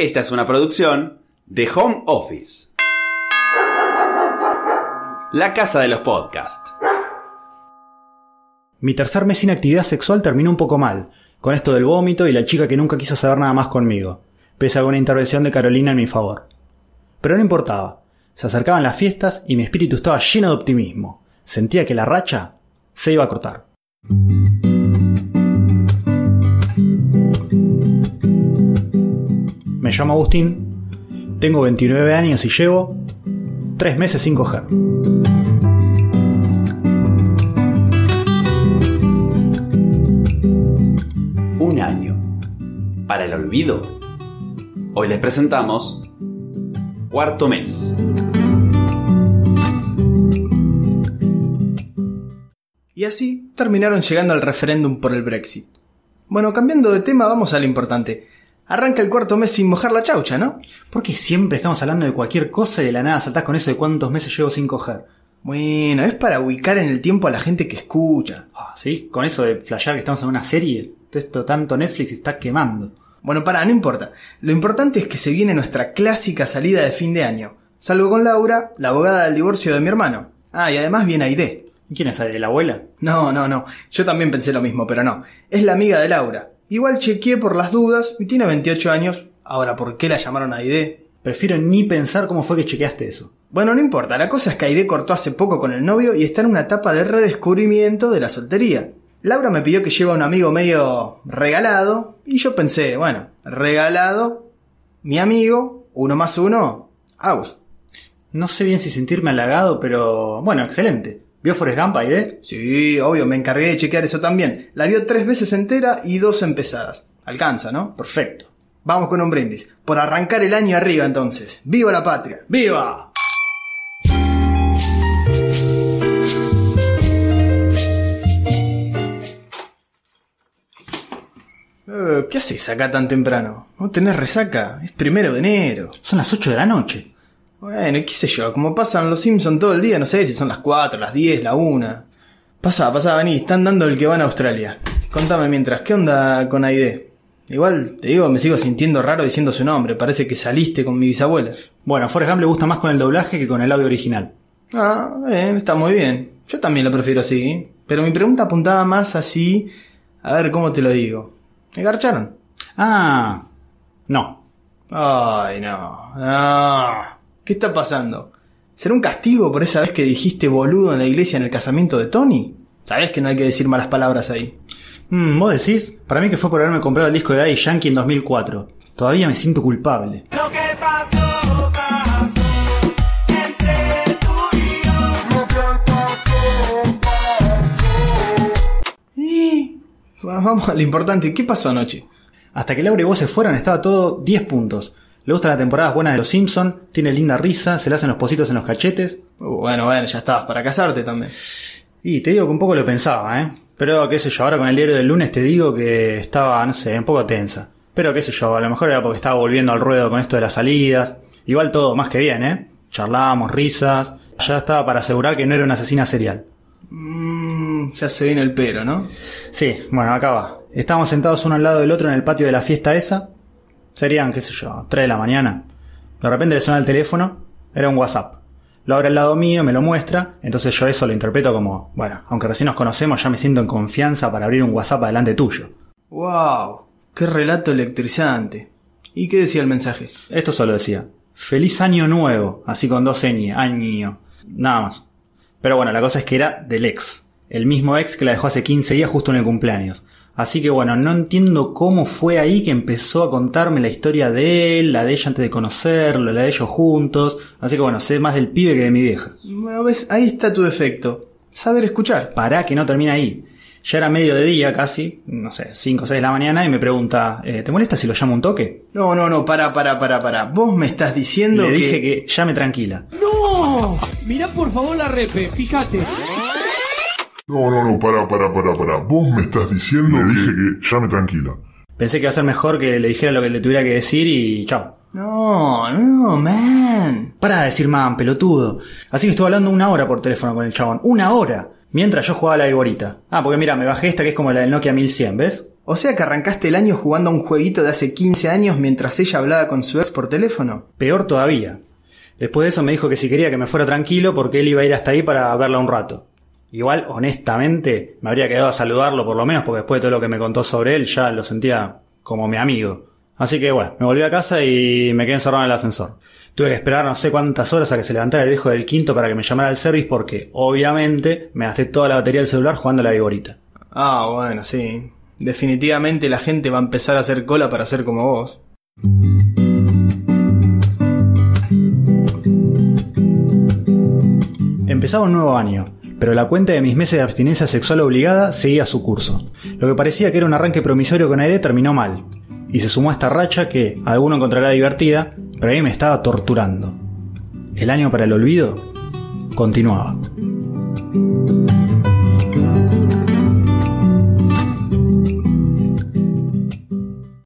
Esta es una producción de Home Office. La casa de los podcasts. Mi tercer mes sin actividad sexual terminó un poco mal, con esto del vómito y la chica que nunca quiso saber nada más conmigo, pese a alguna intervención de Carolina en mi favor. Pero no importaba, se acercaban las fiestas y mi espíritu estaba lleno de optimismo. Sentía que la racha se iba a cortar. Me llamo Agustín, tengo 29 años y llevo 3 meses sin coger. Un año. Para el olvido. Hoy les presentamos Cuarto Mes. Y así terminaron llegando al referéndum por el Brexit. Bueno, cambiando de tema, vamos a lo importante. Arranca el cuarto mes sin mojar la chaucha, ¿no? Porque siempre estamos hablando de cualquier cosa y de la nada saltás con eso de cuántos meses llevo sin coger. Bueno, es para ubicar en el tiempo a la gente que escucha. Ah, ¿Sí? Con eso de flashear que estamos en una serie. Todo esto tanto Netflix está quemando. Bueno, para, no importa. Lo importante es que se viene nuestra clásica salida de fin de año. Salgo con Laura, la abogada del divorcio de mi hermano. Ah, y además viene Aide. ¿Y quién es de la abuela? No, no, no. Yo también pensé lo mismo, pero no. Es la amiga de Laura. Igual chequeé por las dudas y tiene 28 años. Ahora, ¿por qué la llamaron Aide? Prefiero ni pensar cómo fue que chequeaste eso. Bueno, no importa. La cosa es que Aide cortó hace poco con el novio y está en una etapa de redescubrimiento de la soltería. Laura me pidió que lleve a un amigo medio regalado y yo pensé, bueno, regalado, mi amigo, uno más uno, Aus. No sé bien si sentirme halagado, pero bueno, excelente. ¿Vio Forrest Gump, Aide? Sí, obvio, me encargué de chequear eso también. La vio tres veces entera y dos empezadas. Alcanza, ¿no? Perfecto. Vamos con un brindis. Por arrancar el año arriba entonces. ¡Viva la patria! ¡Viva! Eh, ¿Qué haces acá tan temprano? ¿No tenés resaca? Es primero de enero. Son las 8 de la noche. Bueno, qué sé yo, como pasan los Simpsons todo el día, no sé si son las 4, las 10, la 1. Pasa, pasa, vení, están dando el que van a Australia. Contame mientras, ¿qué onda con Aide? Igual, te digo, me sigo sintiendo raro diciendo su nombre, parece que saliste con mi bisabuela. Bueno, a Forrest Gump le gusta más con el doblaje que con el audio original. Ah, bien, está muy bien. Yo también lo prefiero así, pero mi pregunta apuntaba más así, a ver cómo te lo digo. ¿Me garcharon? Ah, no. Ay, no, no. ¿Qué está pasando? ¿Será un castigo por esa vez que dijiste boludo en la iglesia en el casamiento de Tony? Sabes que no hay que decir malas palabras ahí. Mm, ¿Vos decís? Para mí que fue por haberme comprado el disco de Daddy Yankee en 2004. Todavía me siento culpable. Lo que pasó, pasó entre tú y yo. Y... Vamos a lo importante, ¿qué pasó anoche? Hasta que Laura y vos se fueran estaba todo 10 puntos. Le gustan las temporadas buenas de Los Simpson, tiene linda risa, se le hacen los positos en los cachetes. Bueno, bueno, ya estabas para casarte también. Y te digo que un poco lo pensaba, ¿eh? Pero qué sé yo, ahora con el diario del lunes te digo que estaba, no sé, un poco tensa. Pero qué sé yo, a lo mejor era porque estaba volviendo al ruedo con esto de las salidas. Igual todo más que bien, ¿eh? Charlábamos, risas. Ya estaba para asegurar que no era una asesina serial. Mmm, ya se viene el pero, ¿no? Sí, bueno, acá va. Estábamos sentados uno al lado del otro en el patio de la fiesta esa. Serían, qué sé yo, 3 de la mañana. De repente le suena el teléfono, era un WhatsApp. Lo abre al lado mío, me lo muestra, entonces yo eso lo interpreto como, bueno, aunque recién nos conocemos, ya me siento en confianza para abrir un WhatsApp adelante tuyo. ¡Wow! ¡Qué relato electrizante! ¿Y qué decía el mensaje? Esto solo decía, feliz año nuevo, así con dos ñ, año, nada más. Pero bueno, la cosa es que era del ex, el mismo ex que la dejó hace 15 días justo en el cumpleaños. Así que bueno, no entiendo cómo fue ahí que empezó a contarme la historia de él, la de ella antes de conocerlo, la de ellos juntos. Así que bueno, sé más del pibe que de mi vieja. Bueno, ves, ahí está tu defecto. Saber escuchar. Pará que no termina ahí. Ya era medio de día casi, no sé, 5 o 6 de la mañana y me pregunta, eh, ¿te molesta si lo llamo un toque? No, no, no, para, para, para, para. Vos me estás diciendo Le que... dije que llame tranquila. ¡No! Mirá por favor la repe, fíjate. No, no, no, para, para, para, para. Vos me estás diciendo Le dije que llame tranquila. Pensé que iba a ser mejor que le dijera lo que le tuviera que decir y chao. No, no, man. Para de decir man, pelotudo. Así que estuve hablando una hora por teléfono con el chabón. ¡Una hora! Mientras yo jugaba a la viborita. Ah, porque mira, me bajé esta que es como la del Nokia 1100, ¿ves? O sea que arrancaste el año jugando a un jueguito de hace 15 años mientras ella hablaba con su ex por teléfono. Peor todavía. Después de eso me dijo que si quería que me fuera tranquilo porque él iba a ir hasta ahí para verla un rato. Igual, honestamente, me habría quedado a saludarlo por lo menos porque después de todo lo que me contó sobre él ya lo sentía como mi amigo. Así que bueno, me volví a casa y me quedé encerrado en el ascensor. Tuve que esperar no sé cuántas horas a que se levantara el viejo del quinto para que me llamara al service porque, obviamente, me gasté toda la batería del celular jugando a la viborita. Ah, bueno, sí. Definitivamente la gente va a empezar a hacer cola para ser como vos. Empezaba un nuevo año, pero la cuenta de mis meses de abstinencia sexual obligada seguía su curso. Lo que parecía que era un arranque promisorio con Aide terminó mal, y se sumó a esta racha que alguno encontrará divertida, pero a mí me estaba torturando. El año para el olvido continuaba.